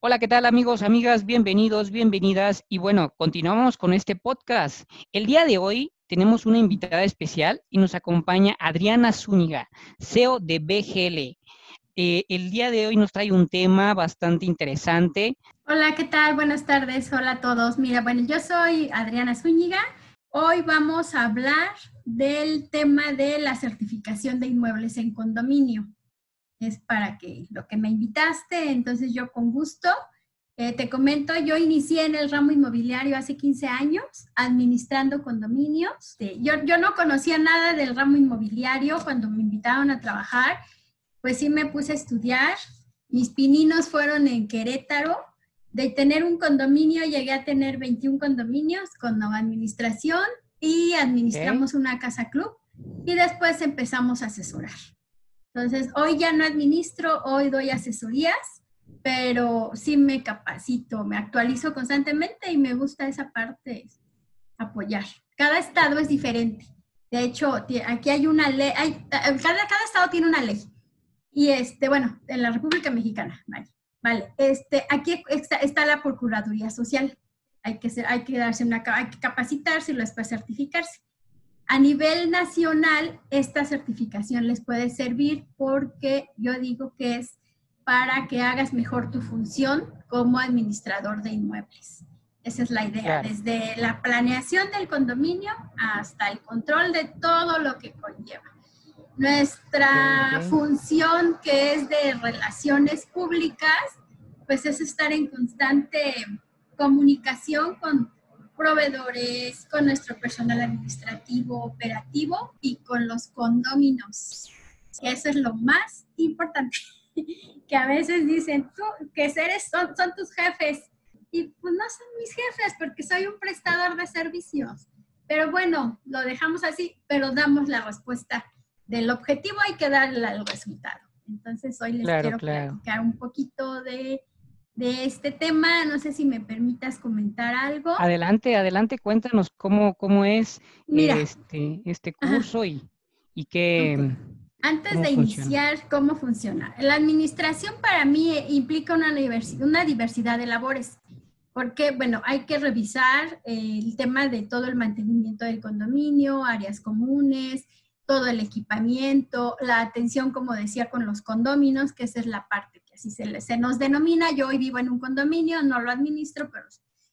Hola, ¿qué tal amigos, amigas? Bienvenidos, bienvenidas. Y bueno, continuamos con este podcast. El día de hoy tenemos una invitada especial y nos acompaña Adriana Zúñiga, CEO de BGL. Eh, el día de hoy nos trae un tema bastante interesante. Hola, ¿qué tal? Buenas tardes. Hola a todos. Mira, bueno, yo soy Adriana Zúñiga. Hoy vamos a hablar del tema de la certificación de inmuebles en condominio es para que lo que me invitaste, entonces yo con gusto. Eh, te comento, yo inicié en el ramo inmobiliario hace 15 años, administrando condominios. Yo, yo no conocía nada del ramo inmobiliario cuando me invitaron a trabajar, pues sí me puse a estudiar. Mis pininos fueron en Querétaro. De tener un condominio, llegué a tener 21 condominios con administración y administramos una casa club y después empezamos a asesorar. Entonces, hoy ya no administro, hoy doy asesorías, pero sí me capacito, me actualizo constantemente y me gusta esa parte, apoyar. Cada estado es diferente. De hecho, aquí hay una ley, hay, cada, cada estado tiene una ley. Y este, bueno, en la República Mexicana, vale. Este, aquí está, la Procuraduría Social. Hay que, ser, hay que darse una, hay que capacitarse y después certificarse. A nivel nacional, esta certificación les puede servir porque yo digo que es para que hagas mejor tu función como administrador de inmuebles. Esa es la idea, desde la planeación del condominio hasta el control de todo lo que conlleva. Nuestra función, que es de relaciones públicas, pues es estar en constante comunicación con proveedores, con nuestro personal administrativo, operativo y con los condóminos. Eso es lo más importante, que a veces dicen, tú, que seres son, son tus jefes. Y pues no son mis jefes porque soy un prestador de servicios. Pero bueno, lo dejamos así, pero damos la respuesta del objetivo, hay que darle el resultado. Entonces hoy les quiero platicar un poquito de de este tema. No sé si me permitas comentar algo. Adelante, adelante, cuéntanos cómo, cómo es este, este curso y, y qué... Antes de iniciar, ¿cómo funciona? La administración para mí implica una, una diversidad de labores, porque, bueno, hay que revisar el tema de todo el mantenimiento del condominio, áreas comunes, todo el equipamiento, la atención, como decía, con los condóminos, que esa es la parte así se, se nos denomina. Yo hoy vivo en un condominio, no lo administro, pero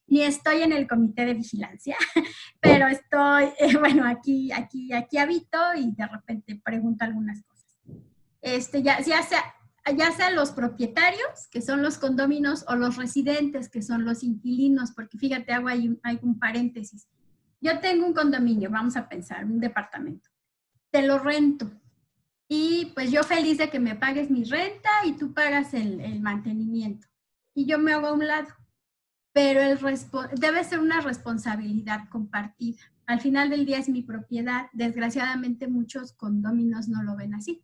ni estoy en el comité de vigilancia, pero estoy, eh, bueno, aquí, aquí, aquí habito y de repente pregunto algunas cosas. Este, ya, ya sea, ya sea los propietarios, que son los condóminos, o los residentes, que son los inquilinos, porque fíjate, hago ahí hay un paréntesis. Yo tengo un condominio, vamos a pensar, un departamento te lo rento. Y pues yo feliz de que me pagues mi renta y tú pagas el, mantenimiento. Y yo me hago a un lado. Pero el debe ser una responsabilidad compartida. Al final del día es mi propiedad. Desgraciadamente muchos condóminos no lo ven así.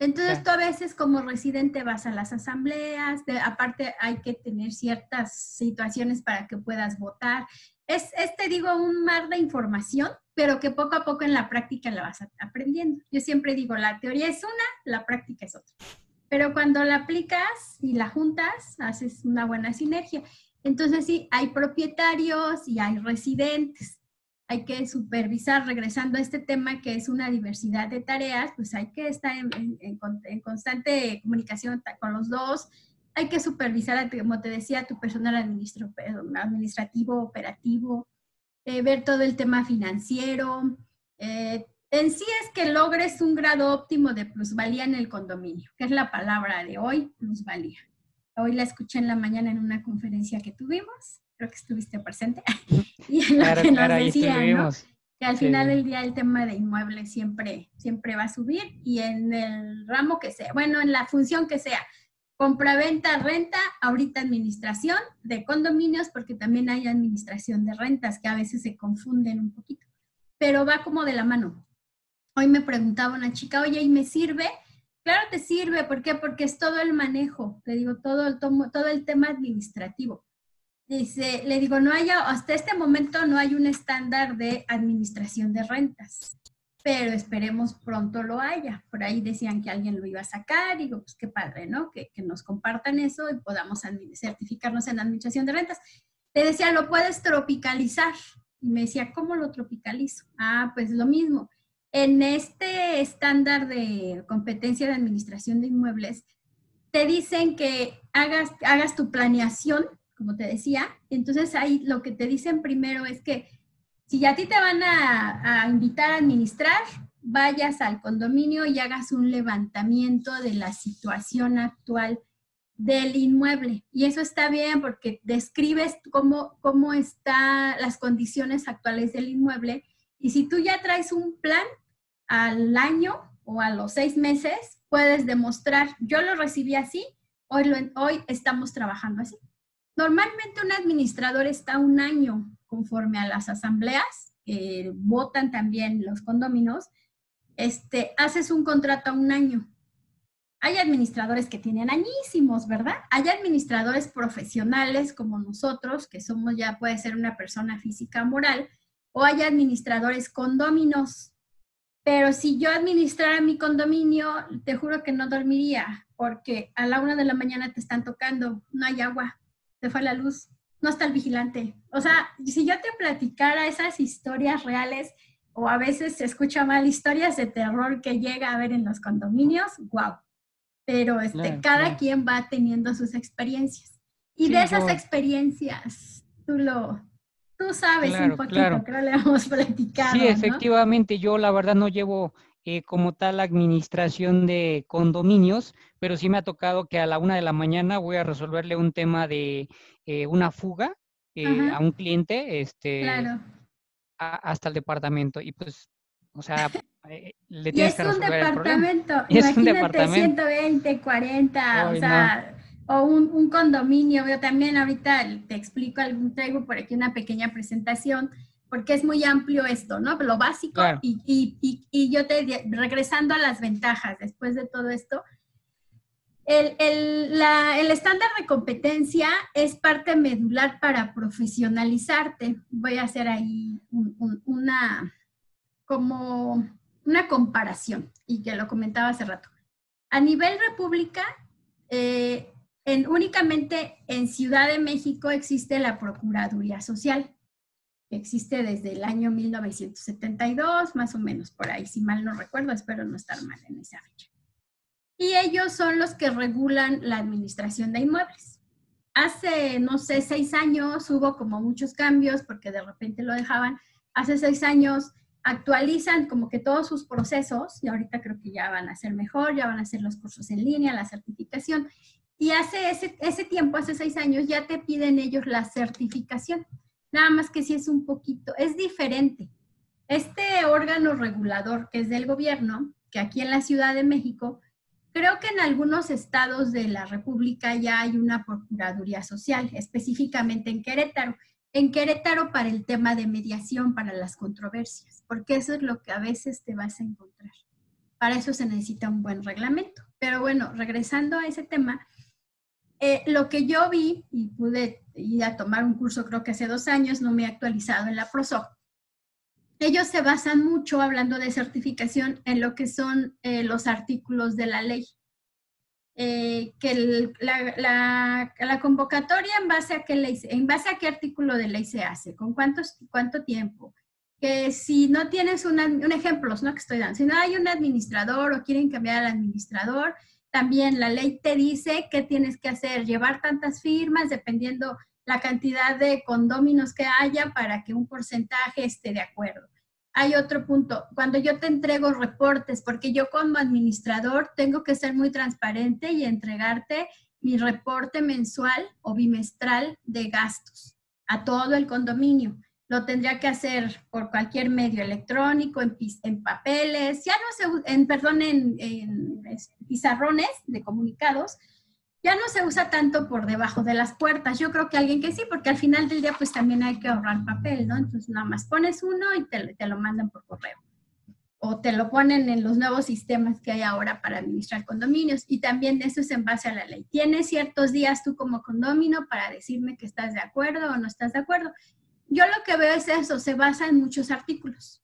Entonces tú a veces como residente vas a las asambleas, aparte hay que tener ciertas situaciones para que puedas votar. Es, es, te digo, un mar de información pero que poco a poco en la práctica la vas aprendiendo. Yo siempre digo, la teoría es una, la práctica es otra. Pero cuando la aplicas y la juntas, haces una buena sinergia. Entonces sí, hay propietarios y hay residentes. Hay que supervisar, regresando a este tema que es una diversidad de tareas, pues hay que estar en, en constante comunicación con los dos. Hay que supervisar, como te decía, tu personal administrativo, operativo, eh, ver todo el tema financiero. Eh, en sí es que logres un grado óptimo de plusvalía en el condominio, que es la palabra de hoy, plusvalía. Hoy la escuché en la mañana en una conferencia que tuvimos, creo que estuviste presente, y en la que nos decía, que al final del día el tema de inmuebles siempre, siempre va a subir y en el ramo que sea, bueno, en la función que sea, Compra-venta, renta, ahorita administración de condominios, porque también hay administración de rentas que a veces se confunden un poquito, pero va como de la mano. Hoy me preguntaba una chica, oye, ¿y me sirve? Claro te sirve, ¿por qué? Porque es todo el manejo, te digo, todo el, todo el tema administrativo. Dice, le digo, no haya, hasta este momento no hay un estándar de administración de rentas. pero esperemos pronto lo haya. Por ahí decían que alguien lo iba a sacar, y digo, pues qué padre, ¿no? Que, que nos compartan eso y podamos certificarnos en administración de rentas. Te decía, lo puedes tropicalizar. Y me decía, ¿cómo lo tropicalizo? Ah, pues lo mismo. En este estándar de competencia de administración de inmuebles, te dicen que hagas, hagas tu planeación, como te decía. Entonces ahí lo que te dicen primero es que si a ti te van a, invitar a administrar, vayas al condominio y hagas un levantamiento de la situación actual del inmueble. Y eso está bien porque describes cómo, cómo están las condiciones actuales del inmueble. Y si tú ya traes un plan al año o a los seis meses, puedes demostrar, yo lo recibí así, hoy, hoy estamos trabajando así. Normalmente un administrador está un año conforme a las asambleas, votan también los condominios, este, haces un contrato a un año hay administradores que tienen añísimos, ¿verdad? Hay administradores profesionales como nosotros, que somos ya puede ser una persona física o moral, o hay administradores condóminos. Pero si yo administrara mi condominio, te juro que no dormiría, porque a la una de la mañana te están tocando, no hay agua, te fue la luz, no está el vigilante. O sea, si yo te platicara esas historias reales, o a veces se escucha mal historias de terror que llega a ver en los condominios, wow pero este, cada quien va teniendo sus experiencias. Y de esas experiencias, tú lo, tú sabes un poquito, creo le hemos platicado. Sí, efectivamente, yo la verdad no llevo eh, como tal administración de condominios, pero sí me ha tocado que a la una de la mañana voy a resolverle un tema de eh, una fuga eh, a un cliente, este, hasta el departamento. Y pues, o sea, le tienes y es un departamento, imagínate un departamento. 120, 40, o sea, o un, un, condominio. Yo también ahorita te explico, algún, traigo por aquí una pequeña presentación, porque es muy amplio esto, ¿no? Lo básico y, y, y, yo te, regresando a las ventajas después de todo esto, el, el, la, el, estándar de competencia es parte medular para profesionalizarte. Voy a hacer ahí una, como una comparación, y que lo comentaba hace rato. A nivel república, eh, en, únicamente en Ciudad de México existe la Procuraduría Social, existe desde el año 1972, más o menos por ahí, si mal no recuerdo, espero no estar mal en esa fecha. Y ellos son los que regulan la administración de inmuebles. Hace, no sé, seis años hubo como muchos cambios porque de repente lo dejaban. Hace seis años actualizan como que todos sus procesos y ahorita creo que ya van a ser mejor, ya van a hacer los cursos en línea, la certificación. Y hace ese, ese tiempo, hace seis años, ya te piden ellos la certificación. Nada más que si es un poquito, es diferente. Este órgano regulador que es del gobierno, que aquí en la Ciudad de México, creo que en algunos estados de la República ya hay una Procuraduría Social, específicamente en Querétaro en Querétaro para el tema de mediación para las controversias, porque eso es lo que a veces te vas a encontrar. Para eso se necesita un buen reglamento. Pero bueno, regresando a ese tema, eh, lo que yo vi y pude ir a tomar un curso creo que hace dos años, no me he actualizado en la PROSOC, ellos se basan mucho hablando de certificación en lo que son eh, los artículos de la ley. Eh, que la, la, convocatoria en base a qué ley, en base a qué artículo de ley se hace, con cuántos, cuánto tiempo, que si no tienes un ejemplo, ¿no? que estoy dando, si no hay un administrador o quieren cambiar al administrador, también la ley te dice qué tienes que hacer, llevar tantas firmas dependiendo la cantidad de condóminos que haya para que un porcentaje esté de acuerdo hay otro punto, cuando yo te entrego reportes, porque yo como administrador tengo que ser muy transparente y entregarte mi reporte mensual o bimestral de gastos a todo el condominio. Lo tendría que hacer por cualquier medio electrónico, en, en papeles, ya no se, en, perdón, en, pizarrones de comunicados, ya no se usa tanto por debajo de las puertas. Yo creo que alguien que sí, porque al final del día pues también hay que ahorrar papel, ¿no? Entonces nada más pones uno y te, te, lo mandan por correo. O te lo ponen en los nuevos sistemas que hay ahora para administrar condominios. Y también eso es en base a la ley. Tienes ciertos días tú como condomino para decirme que estás de acuerdo o no estás de acuerdo. Yo lo que veo es eso, se basa en muchos artículos.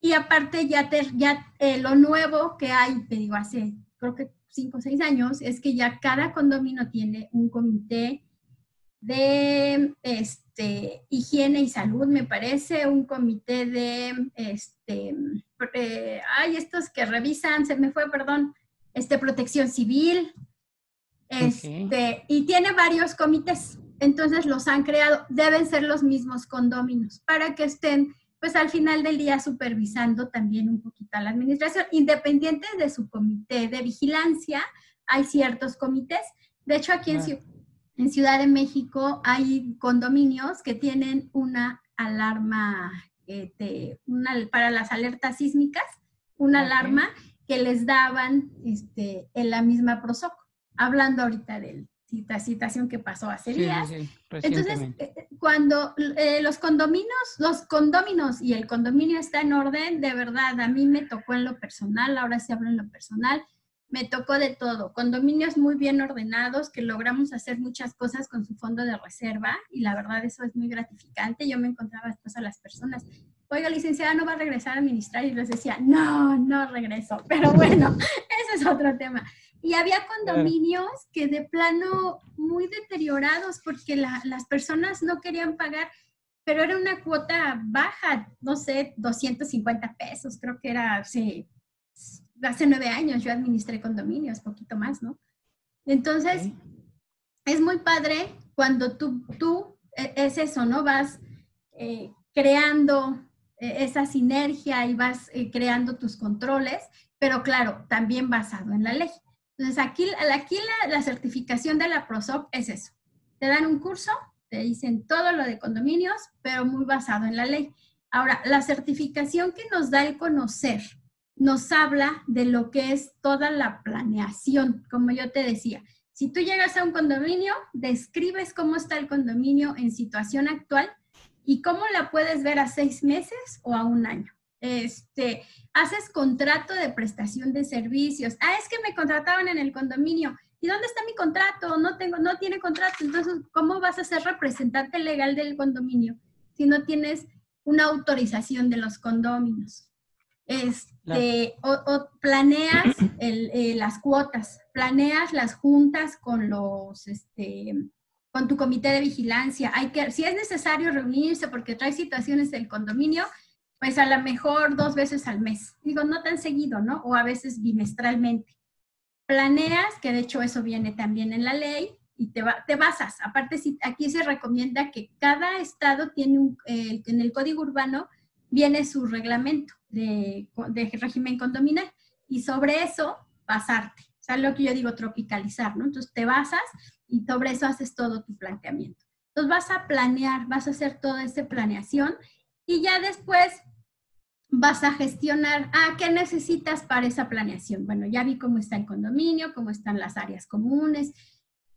Y aparte ya, ya eh, lo nuevo que hay, te digo, hace creo que cinco o seis años, es que ya cada condominio tiene un comité de este, higiene y salud, me parece, un comité de, este, eh, ay, estos que revisan, se me fue, perdón, este, protección civil, este, y tiene varios comités, entonces los han creado, deben ser los mismos condóminos para que estén, pues al final del día supervisando también un poquito a la administración, independiente de su comité de vigilancia, hay ciertos comités, de hecho aquí en en Ciudad de México hay condominios que tienen una alarma este, para las alertas sísmicas, una alarma que les daban este, en la misma PROSOC, hablando ahorita de la situación que pasó hace días. Entonces, eh, eh, cuando eh, los condominios, los condominios y el condominio está en orden, de verdad, a mí me tocó en lo personal, ahora sí hablo en lo personal, me tocó de todo, condominios muy bien ordenados, que logramos hacer muchas cosas con su fondo de reserva y la verdad eso es muy gratificante. Yo me encontraba después a las personas, oiga, licenciada, ¿no va a regresar a administrar? Y les decía, no, no regreso, pero bueno, ese es otro tema. Y había condominios que de plano muy deteriorados porque las personas no querían pagar, pero era una cuota baja, no sé, 250 pesos, creo que era, sí, hace nueve años yo administré condominios, poquito más, ¿no? Entonces, es muy padre cuando tú, tú, e, es eso, ¿no? Vas eh, creando eh, esa sinergia y vas eh, creando tus controles, pero claro, también basado en la ley. Entonces, aquí, aquí la, la certificación de la PROSOP es eso. Te dan un curso, te dicen todo lo de condominios, pero muy basado en la ley. Ahora, la certificación que nos da el conocer nos habla de lo que es toda la planeación, como yo te decía. Si tú llegas a un condominio, describes cómo está el condominio en situación actual y cómo la puedes ver a seis meses o a un año. Este, haces contrato de prestación de servicios. Ah, es que me contrataban en el condominio. ¿Y dónde está mi contrato? No tengo, no tiene contrato. Entonces, ¿cómo vas a ser representante legal del condominio si no tienes una autorización de los condominios? Este, o, planeas eh, las cuotas, planeas las juntas con los, este, con tu comité de vigilancia. Hay que, si es necesario reunirse porque trae situaciones del condominio, pues a lo mejor dos veces al mes. Digo, no tan seguido, ¿no? O a veces bimestralmente. Planeas, que de hecho eso viene también en la ley, y te, te basas. Aparte, si, aquí se recomienda que cada estado tiene un, eh, en el código urbano, viene su reglamento de, régimen condominal y sobre eso basarte. O sea, lo que yo digo, tropicalizar, ¿no? Entonces te basas y sobre eso haces todo tu planteamiento. Entonces vas a planear, vas a hacer toda esa planeación y ya después vas a gestionar, ah, ¿qué necesitas para esa planeación? Bueno, ya vi cómo está el condominio, cómo están las áreas comunes,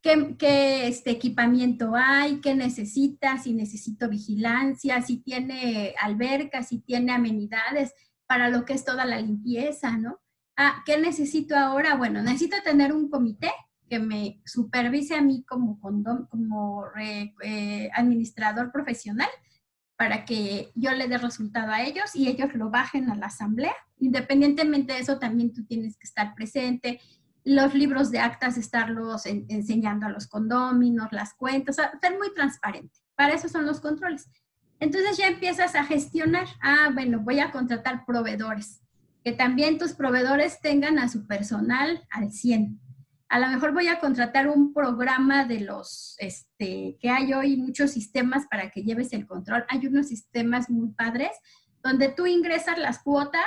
qué, este equipamiento hay, qué necesita, si necesito vigilancia, si tiene alberca, si tiene amenidades para lo que es toda la limpieza, ¿no? Ah, ¿qué necesito ahora? Bueno, necesito tener un comité que me supervise a mí como, como eh, administrador profesional para que yo le dé resultado a ellos y ellos lo bajen a la asamblea. Independientemente de eso, también tú tienes que estar presente, los libros de actas estarlos enseñando a los condóminos, las cuentas, ser muy transparente. Para eso son los controles. Entonces ya empiezas a gestionar, ah, bueno, voy a contratar proveedores, que también tus proveedores tengan a su personal al 100. A lo mejor voy a contratar un programa de los, este, que hay hoy muchos sistemas para que lleves el control. Hay unos sistemas muy padres donde tú ingresas las cuotas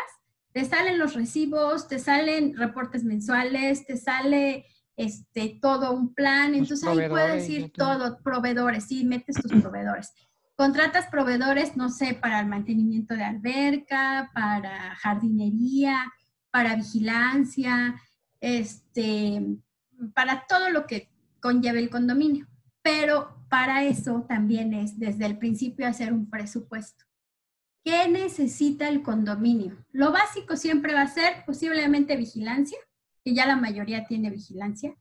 te salen los recibos, te salen reportes mensuales, te sale este, todo un plan, entonces ahí puedes ir todo, proveedores, sí, metes tus proveedores. Contratas proveedores, no sé, para el mantenimiento de alberca, para jardinería, para vigilancia, este, para todo lo que conlleve el condominio. Pero para eso también es desde el principio hacer un presupuesto. ¿Qué necesita el condominio? Lo básico siempre va a ser posiblemente vigilancia, que ya la mayoría tiene vigilancia,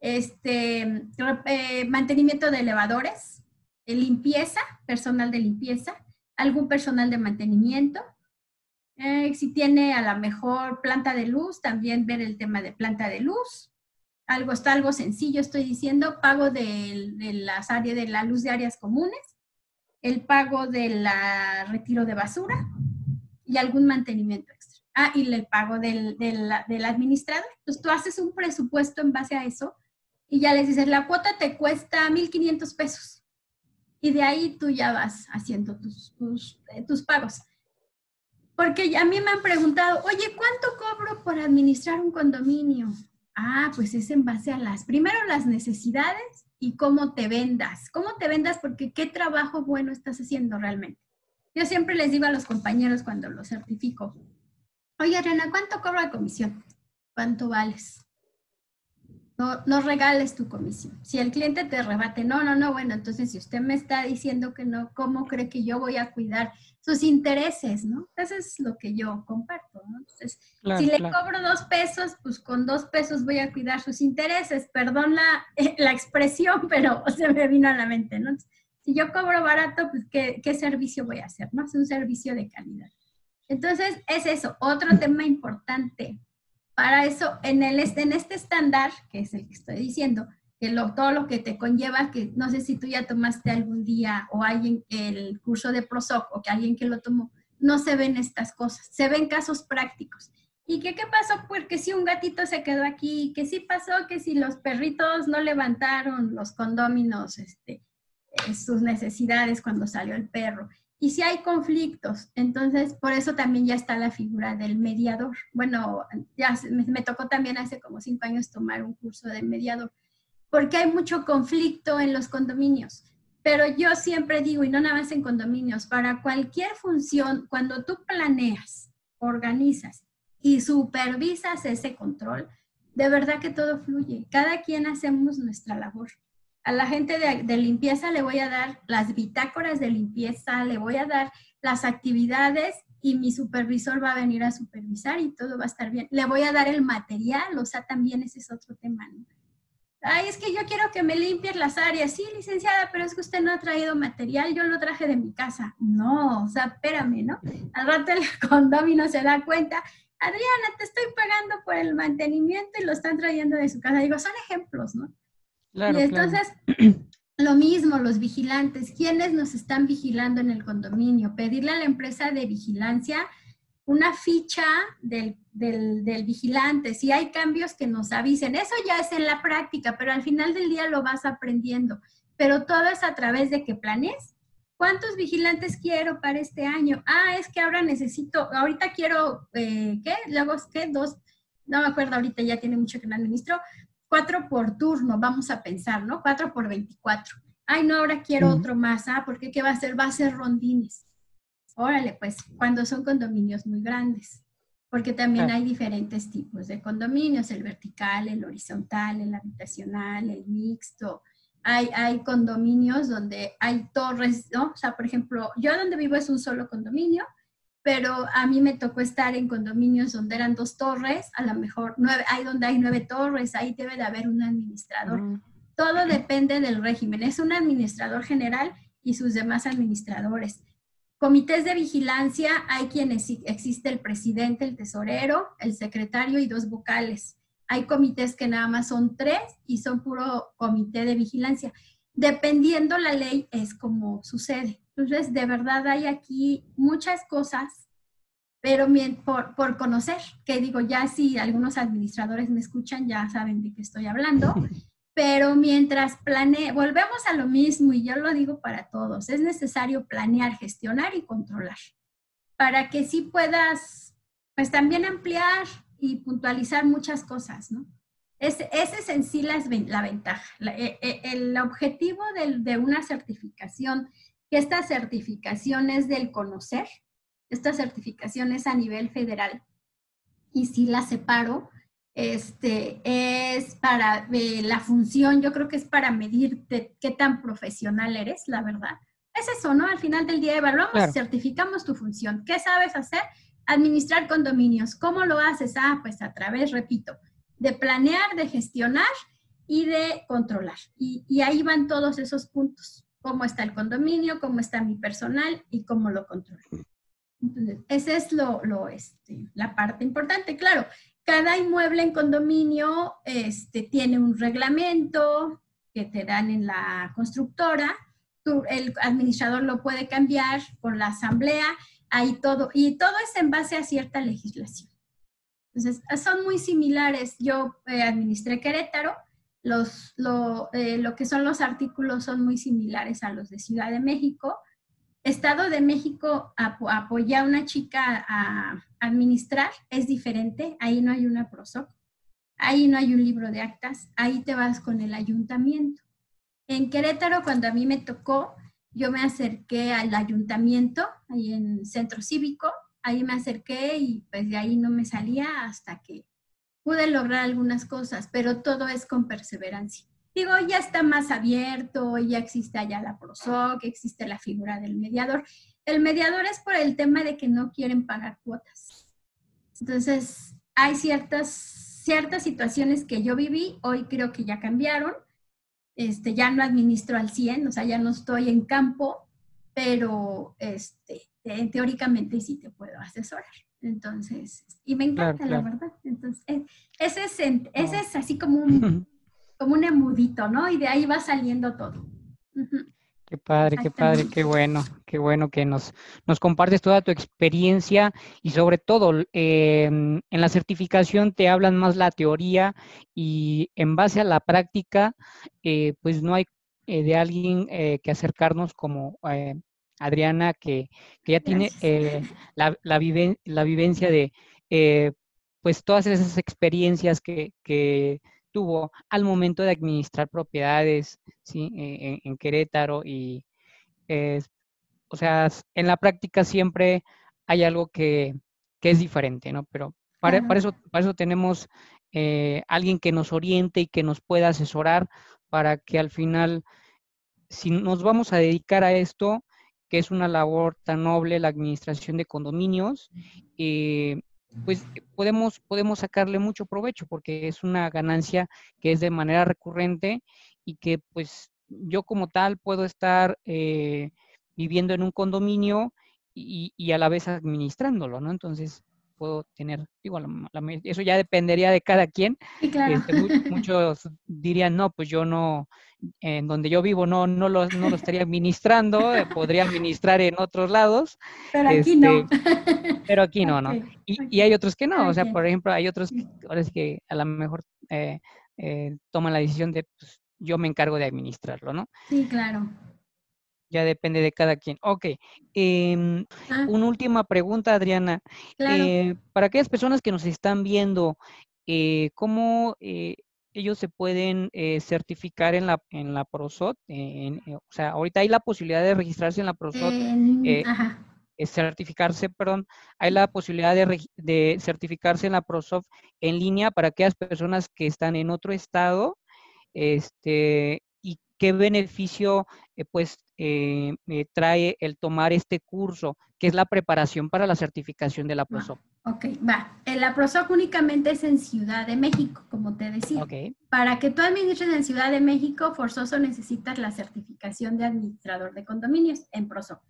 este, eh, mantenimiento de elevadores, limpieza, personal de limpieza, algún personal de mantenimiento, Eh, si tiene a la mejor planta de luz, también ver el tema de planta de luz. Algo está algo sencillo, estoy diciendo, pago de, las áreas de la luz de áreas comunes, el pago del retiro de basura y algún mantenimiento extra. Ah, y el pago del, del administrador. Entonces tú haces un presupuesto en base a eso y ya les dices, la cuota te cuesta 1.500 pesos. Y de ahí tú ya vas haciendo tus, tus, eh, tus pagos. Porque a mí me han preguntado, oye, ¿cuánto cobro por administrar un condominio? Ah, pues es en base a las, primero las necesidades y cómo te vendas. ¿Cómo te vendas? Porque qué trabajo bueno estás haciendo realmente. Yo siempre les digo a los compañeros cuando los certifico, oye, Ariana, ¿cuánto cobro de comisión? ¿Cuánto vales? No, no regales tu comisión. Si el cliente te rebate, no, no, no, bueno, entonces si usted me está diciendo que no, ¿cómo cree que yo voy a cuidar sus intereses, no? Eso es lo que yo comparto, ¿no? Entonces, si le cobro dos pesos, pues con dos pesos voy a cuidar sus intereses. Perdón la, la expresión, pero se me vino a la mente, ¿no? si yo cobro barato, pues ¿qué, ¿qué servicio voy a hacer? ¿No? Es un servicio de calidad. Entonces, es eso. Otro tema importante para eso, en, el, en este estándar, que es el que estoy diciendo, que lo, todo lo que te conlleva, que no sé si tú ya tomaste algún día o alguien el curso de PROSOC o que alguien que lo tomó, no se ven estas cosas, se ven casos prácticos. ¿Y qué, qué pasó? Porque si un gatito se quedó aquí, que sí pasó, que si los perritos no levantaron los condóminos, este, eh, sus necesidades cuando salió el perro, y si hay conflictos, entonces por eso también ya está la figura del mediador. Bueno, ya me, tocó también hace como cinco años tomar un curso de mediador, porque hay mucho conflicto en los condominios. Pero yo siempre digo, y no nada más en condominios, para cualquier función, cuando tú planeas, organizas y supervisas ese control, de verdad que todo fluye. Cada quien hacemos nuestra labor a la gente de, limpieza le voy a dar las bitácoras de limpieza, le voy a dar las actividades y mi supervisor va a venir a supervisar y todo va a estar bien. Le voy a dar el material, o sea, también ese es otro tema. Ay, es que yo quiero que me limpies las áreas. Sí, licenciada, pero es que usted no ha traído material, yo lo traje de mi casa. No, o sea, espérame, ¿no? Al rato el condomino se da cuenta, Adriana, te estoy pagando por el mantenimiento y lo están trayendo de su casa. Digo, son ejemplos, ¿no? Y entonces, lo mismo, los vigilantes, ¿quiénes nos están vigilando en el condominio? Pedirle a la empresa de vigilancia una ficha del, del, vigilante, si hay cambios que nos avisen. Eso ya es en la práctica, pero al final del día lo vas aprendiendo. Pero todo es a través de que planes. ¿Cuántos vigilantes quiero para este año? Ah, es que ahora necesito, ahorita quiero, eh, ¿qué? Luego, ¿qué? Dos, no me acuerdo ahorita, ya tiene mucho que me administro, cuatro por turno, vamos a pensar, ¿no? Cuatro por 24. Ay, no, ahora quiero otro más. Ah, porque qué va a ser? Va a ser rondines. Órale, pues, cuando son condominios muy grandes, porque también hay diferentes tipos de condominios, el vertical, el horizontal, el habitacional, el mixto. Hay, hay condominios donde hay torres, ¿no? O sea, por ejemplo, yo donde vivo es un solo condominio, pero a mí me tocó estar en condominios donde eran dos torres, a lo mejor nueve, hay donde hay nueve torres, ahí debe de haber un administrador. Todo depende del régimen. Es un administrador general y sus demás administradores. Comités de vigilancia, hay quienes existe el presidente, el tesorero, el secretario y dos vocales. Hay comités que nada más son tres y son puro comité de vigilancia. Dependiendo la ley es como sucede. Entonces, de verdad hay aquí muchas cosas, pero por, por conocer, que digo, ya si algunos administradores me escuchan, ya saben de qué estoy hablando, pero mientras planee, volvemos a lo mismo y yo lo digo para todos, es necesario planear, gestionar y controlar para que sí puedas, pues también ampliar y puntualizar muchas cosas, ¿no? Es, ese es en sí la, la ventaja. E, e, el, objetivo de, de una certificación que esta certificación es del conocer, esta certificación es a nivel federal y si la separo, este, es para eh, la función, yo creo que es para medirte qué tan profesional eres, la verdad. Es eso, ¿no? Al final del día evaluamos, certificamos tu función. ¿Qué sabes hacer? Administrar condominios. ¿Cómo lo haces? Ah, pues a través, repito, de planear, de gestionar y de controlar. y ahí van todos esos puntos cómo está el condominio, cómo está mi personal y cómo lo controlo. Entonces, esa es lo, lo, este, la parte importante. Claro, cada inmueble en condominio este, tiene un reglamento que te dan en la constructora. el administrador lo puede cambiar con la asamblea, ahí todo, y todo es en base a cierta legislación. Entonces, son muy similares. Yo eh, administré Querétaro, los, lo, eh, lo, que son los artículos son muy similares a los de Ciudad de México. Estado de México apoya a una chica a administrar, es diferente, ahí no hay una PROSOC, ahí no hay un libro de actas, ahí te vas con el ayuntamiento. En Querétaro, cuando a mí me tocó, yo me acerqué al ayuntamiento, ahí en centro cívico, ahí me acerqué y pues de ahí no me salía hasta que pude lograr algunas cosas, pero todo es con perseverancia. Digo, ya está más abierto, ya existe allá la PROSOC, existe la figura del mediador. El mediador es por el tema de que no quieren pagar cuotas. Entonces, hay ciertas, ciertas situaciones que yo viví, hoy creo que ya cambiaron. Este, ya no administro al 100, o sea, ya no estoy en campo, pero este, teóricamente sí te puedo asesorar. Entonces, y me encanta, la verdad. Entonces, eh, ese es, ese es así como un, como un emudito, ¿no? Y de ahí va saliendo todo. Qué padre, qué padre, qué bueno, qué bueno que nos, nos compartes toda tu experiencia y sobre todo em, en la certificación te hablan más la teoría y en base a la práctica, eh, pues no hay eh, de alguien que acercarnos como Adriana, que, ya tiene eh, la, la, vivencia de eh, pues todas esas experiencias que, tuvo al momento de administrar propiedades ¿sí? E, en, Querétaro y o sea, en la práctica siempre hay algo que, es diferente, ¿no? Pero para, eso, para eso tenemos eh, alguien que nos oriente y que nos pueda asesorar para que al final, si nos vamos a dedicar a esto, que es una labor tan noble la administración de condominios, eh, pues podemos, podemos sacarle mucho provecho porque es una ganancia que es de manera recurrente y que pues yo como tal puedo estar eh, viviendo en un condominio y, y, a la vez administrándolo, ¿no? Entonces, puedo tener, digo, eso ya dependería de cada quien. Este, muchos dirían, no, pues yo no, en donde yo vivo no, no, lo, no lo estaría administrando, eh, podría administrar en otros lados. Pero aquí no. Este, pero aquí no, ¿no? Y, hay otros que no, o sea, por ejemplo, hay otros que ahora es que a lo mejor eh, eh, toman la decisión de, pues, yo me encargo de administrarlo, ¿no? Sí, claro ya depende de cada quien. Ok. Em, ah. Una última pregunta, Adriana. Eh, para aquellas personas que nos están viendo, eh, ¿cómo eh, ellos se pueden certificar en la, en la PROSOT? o sea, ahorita hay la posibilidad de registrarse en la PROSOT. certificarse, perdón, hay la posibilidad de, de, certificarse en la PROSOT en línea para aquellas personas que están en otro estado, este, qué beneficio pues eh, trae el tomar este curso, que es la preparación para la certificación de la PROSOC. Ok, va. La PROSOC únicamente es en Ciudad de México, como te decía. Okay. Para que tú administres en Ciudad de México, forzoso necesitas la certificación de administrador de condominios en PROSOC.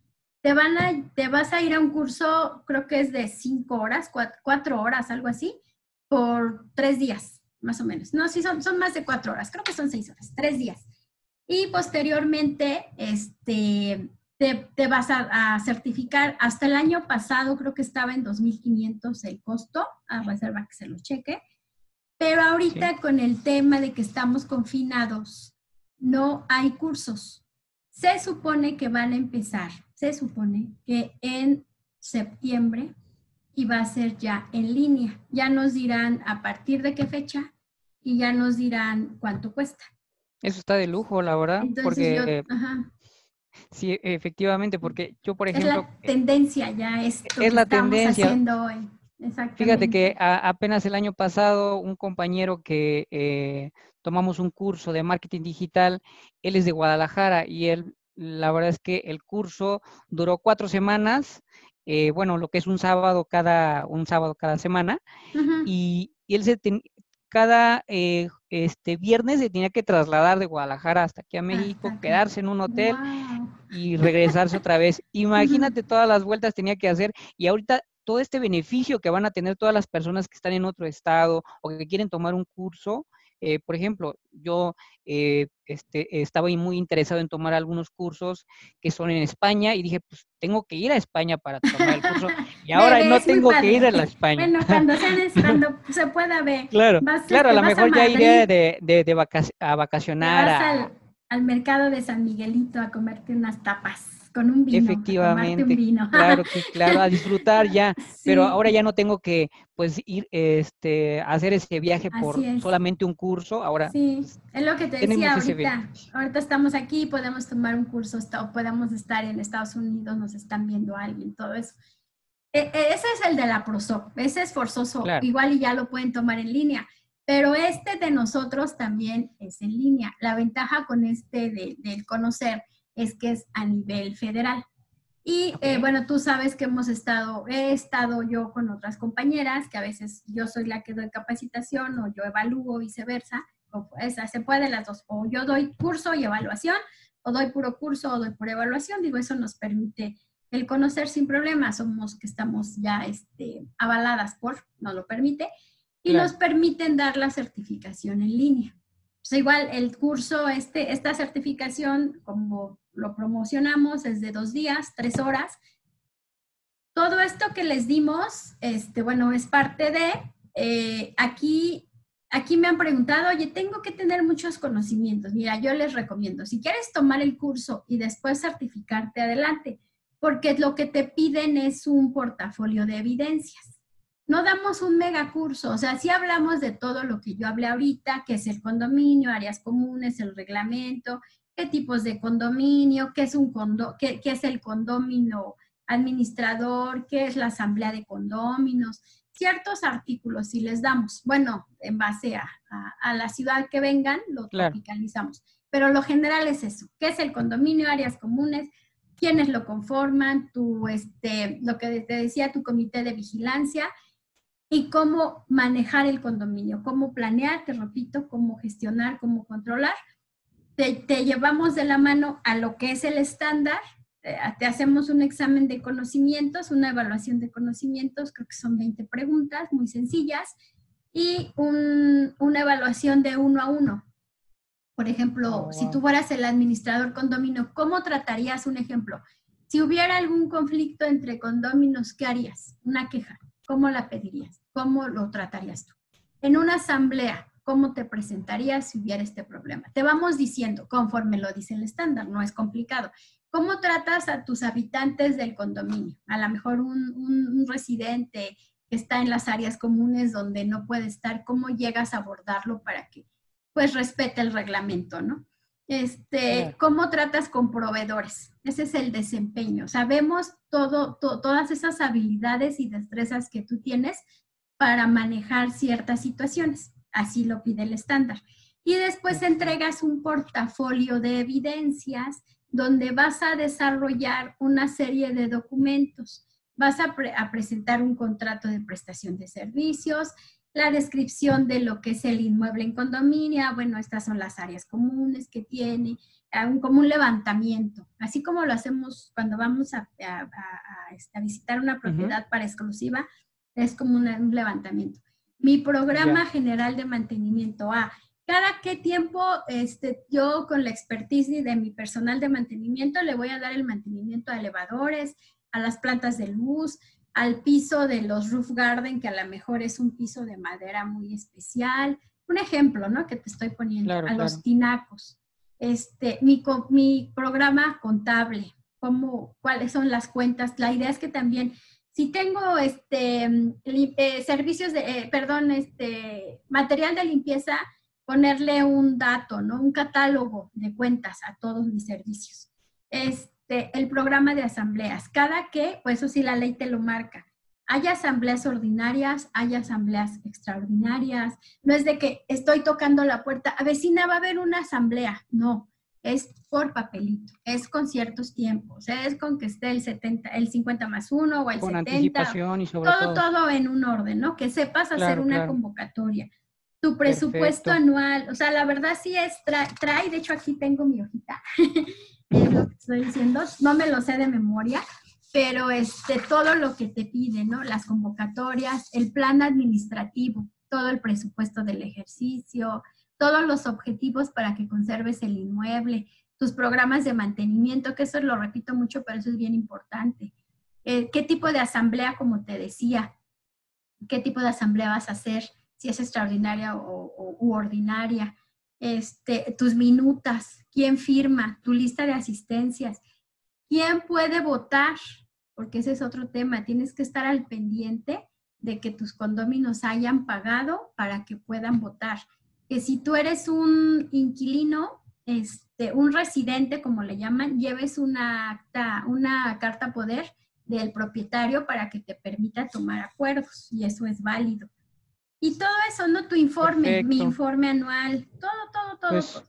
Te, van a, te vas a ir a un curso, creo que es de cinco horas, cuatro, horas, algo así, por tres días, más o menos. No, sí, son, son más de cuatro horas, creo que son seis horas, tres días y posteriormente este, te, vas a, certificar. Hasta el año pasado creo que estaba en 2.500 el costo, a reserva que se lo cheque, pero ahorita con el tema de que estamos confinados, no hay cursos. Se supone que van a empezar, se supone que en septiembre y va a ser ya en línea. Ya nos dirán a partir de qué fecha y ya nos dirán cuánto cuesta. Eso está de lujo, la verdad, porque sí, efectivamente, porque yo, por ejemplo... Es la tendencia ya esto es la tendencia. haciendo hoy. Fíjate que apenas el año pasado un compañero que eh, tomamos un curso de marketing digital, él es de Guadalajara y él, la verdad es que el curso duró cuatro semanas, eh, bueno, lo que es un sábado cada, un sábado cada semana, y, y, él se, cada eh, este viernes se tenía que trasladar de Guadalajara hasta aquí a México, quedarse en un hotel. y regresarse otra vez. Imagínate todas las vueltas tenía que hacer y ahorita todo este beneficio que van a tener todas las personas que están en otro estado o que quieren tomar un curso, eh, por ejemplo, yo eh, este, estaba muy interesado en tomar algunos cursos que son en España y dije, pues tengo que ir a España para tomar el curso y ahora no tengo que ir a la España. Bueno, cuando, cuando se pueda ver. Claro, claro, a lo mejor ya iré de, de, a vacacionar. al, al mercado de San Miguelito a comerte unas tapas con un vino. Efectivamente, claro que claro, a disfrutar ya, pero ahora ya no tengo que pues ir este hacer ese viaje por solamente un curso, ahora Sí, es lo que te decía ahorita. Ahorita estamos aquí, podemos tomar un curso o podemos estar en Estados Unidos, nos están viendo alguien, todo eso. E, e, ese es el de la ProSoc, ese es forzoso, igual y ya lo pueden tomar en línea. Pero este de nosotros también es en línea. La ventaja con este de, del conocer es que es a nivel federal. Y eh, bueno, tú sabes que hemos estado, he estado yo con otras compañeras, que a veces yo soy la que doy capacitación o yo evalúo viceversa, o esa, se puede las dos, o yo doy curso y evaluación, o doy puro curso o doy pura evaluación, digo, eso nos permite el conocer sin problema, somos que estamos ya este, avaladas por, nos lo permite, y nos permiten dar la certificación en línea. Pues igual el curso, este, esta certificación, como lo promocionamos, es de dos días, tres horas. Todo esto que les dimos, este, bueno, es parte de, eh, aquí, aquí me han preguntado, oye, tengo que tener muchos conocimientos. Mira, yo les recomiendo, si quieres tomar el curso y después certificarte, adelante, porque lo que te piden es un portafolio de evidencias no damos un mega curso, o sea, sí hablamos de todo lo que yo hablé ahorita, que es el condominio, áreas comunes, el reglamento, qué tipos de condominio, qué es, un condo, qué, es el condominio administrador, qué es la asamblea de condóminos, ciertos artículos si les damos, bueno, en base a, la ciudad que vengan, lo tropicalizamos, pero lo general es eso, qué es el condominio, áreas comunes, quiénes lo conforman, tu, este, lo que te decía, tu comité de vigilancia, y cómo manejar el condominio, cómo planear, te repito, cómo gestionar, cómo controlar. Te, llevamos de la mano a lo que es el estándar, te, hacemos un examen de conocimientos, una evaluación de conocimientos, creo que son 20 preguntas muy sencillas, y una evaluación de uno a uno. Por ejemplo, oh, si tú fueras el administrador condominio, ¿cómo tratarías un ejemplo? Si hubiera algún conflicto entre condóminos, ¿qué harías? Una queja. ¿Cómo la pedirías? ¿Cómo lo tratarías tú? En una asamblea, ¿cómo te presentarías si hubiera este problema? Te vamos diciendo, conforme lo dice el estándar, no es complicado. ¿Cómo tratas a tus habitantes del condominio? A lo mejor un, residente que está en las áreas comunes donde no puede estar, ¿cómo llegas a abordarlo para que pues respete el reglamento, ¿no? Este, ¿Cómo tratas con proveedores? Ese es el desempeño. Sabemos todo, todas esas habilidades y destrezas que tú tienes para manejar ciertas situaciones. Así lo pide el estándar. Y después entregas un portafolio de evidencias donde vas a desarrollar una serie de documentos. Vas a, a presentar un contrato de prestación de servicios, la descripción de lo que es el inmueble en condominio, bueno, estas son las áreas comunes que tiene, un, como un levantamiento, así como lo hacemos cuando vamos a, este, visitar una propiedad para exclusiva, es como un, levantamiento. Mi programa general de mantenimiento A, cada qué tiempo este, yo con la expertise de mi personal de mantenimiento le voy a dar el mantenimiento a elevadores, a las plantas de luz, al piso de los roof garden, que a lo mejor es un piso de madera muy especial. Un ejemplo, ¿no? Que te estoy poniendo, a los tinacos. Este, mi, mi programa contable, cómo, cuáles son las cuentas. La idea es que también, si tengo este, eh, servicios de, eh, perdón, este, material de limpieza, ponerle un dato, ¿no? Un catálogo de cuentas a todos mis servicios. Este, el programa de asambleas. Cada que, pues eso sí la ley te lo marca. Hay asambleas ordinarias, hay asambleas extraordinarias. No es de que estoy tocando la puerta, a vecina va a haber una asamblea. No, es por papelito, es con ciertos tiempos, es con que esté el 70, el 50 más 1 o el con 70. Anticipación y sobre todo, todo, en un orden, ¿no? Que sepas hacer una convocatoria. Tu presupuesto anual, o sea, la verdad sí es, trae, de hecho aquí tengo mi hojita, es lo que estoy diciendo, no me lo sé de memoria, pero este, todo lo que te pide, ¿no? Las convocatorias, el plan administrativo, todo el presupuesto del ejercicio, todos los objetivos para que conserves el inmueble, tus programas de mantenimiento, que eso lo repito mucho, pero eso es bien importante. Eh, ¿Qué tipo de asamblea, como te decía? ¿Qué tipo de asamblea vas a hacer? Si es extraordinaria o, u ordinaria. Este, tus minutas, quién firma, tu lista de asistencias, quién puede votar, porque ese es otro tema. Tienes que estar al pendiente de que tus condóminos hayan pagado para que puedan votar. Que si tú eres un inquilino, este, un residente, como le llaman, lleves una acta, una carta poder del propietario para que te permita tomar acuerdos y eso es válido. Y todo eso, ¿no? Tu informe, mi informe anual, todo, todo, todo. Pues,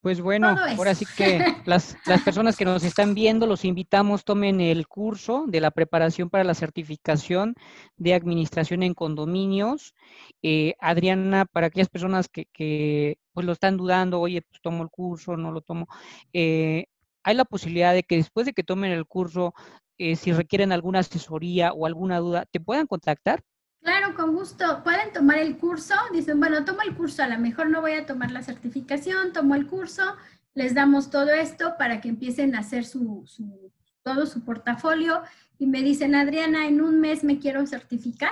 pues bueno, ahora sí que las, las, personas que nos están viendo, los invitamos, tomen el curso de la preparación para la certificación de administración en condominios. Eh, Adriana, para aquellas personas que, que, pues lo están dudando, oye, pues tomo el curso, no lo tomo, eh, hay la posibilidad de que después de que tomen el curso, eh, si requieren alguna asesoría o alguna duda, ¿te puedan contactar? Claro, con gusto. Pueden tomar el curso. Dicen, bueno, tomo el curso, a lo mejor no voy a tomar la certificación, tomo el curso, les damos todo esto para que empiecen a hacer su, su, todo su portafolio y me dicen, Adriana, en un mes me quiero certificar.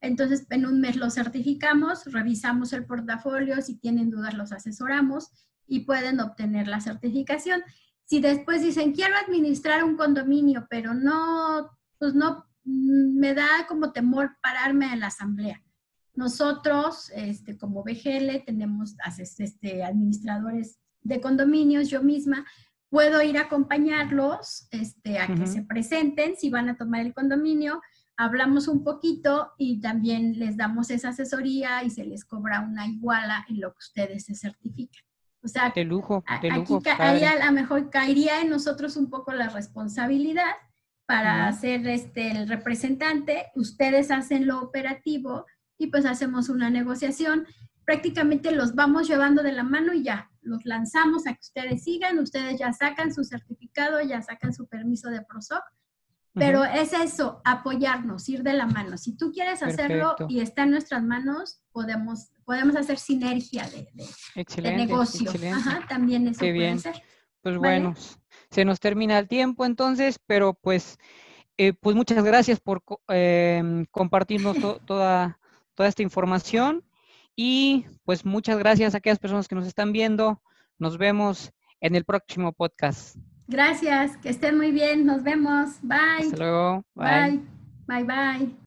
Entonces, en un mes lo certificamos, revisamos el portafolio, si tienen dudas los asesoramos y pueden obtener la certificación. Si después dicen, quiero administrar un condominio, pero no, pues no me da como temor pararme en la asamblea. Nosotros, este, como BGL, tenemos este, administradores de condominios, yo misma, puedo ir a acompañarlos este, a que se presenten si van a tomar el condominio, hablamos un poquito y también les damos esa asesoría y se les cobra una iguala en lo que ustedes se certifican. O sea, de lujo, de lujo, aquí a lo mejor caería en nosotros un poco la responsabilidad para ser este, el representante, ustedes hacen lo operativo y pues hacemos una negociación. Prácticamente los vamos llevando de la mano y ya, los lanzamos a que ustedes sigan, ustedes ya sacan su certificado, ya sacan su permiso de PROSOC, pero es eso, apoyarnos, ir de la mano. Si tú quieres hacerlo y está en nuestras manos, podemos, podemos hacer sinergia de, de, negocio. Ajá, también eso puede ser. Pues bueno, se nos termina el tiempo entonces, pero pues, eh, pues muchas gracias por em, compartirnos toda, toda esta información y pues muchas gracias a aquellas personas que nos están viendo. Nos vemos en el próximo podcast. Gracias, que estén muy bien, nos vemos. Bye. Hasta luego. Bye. Bye, bye.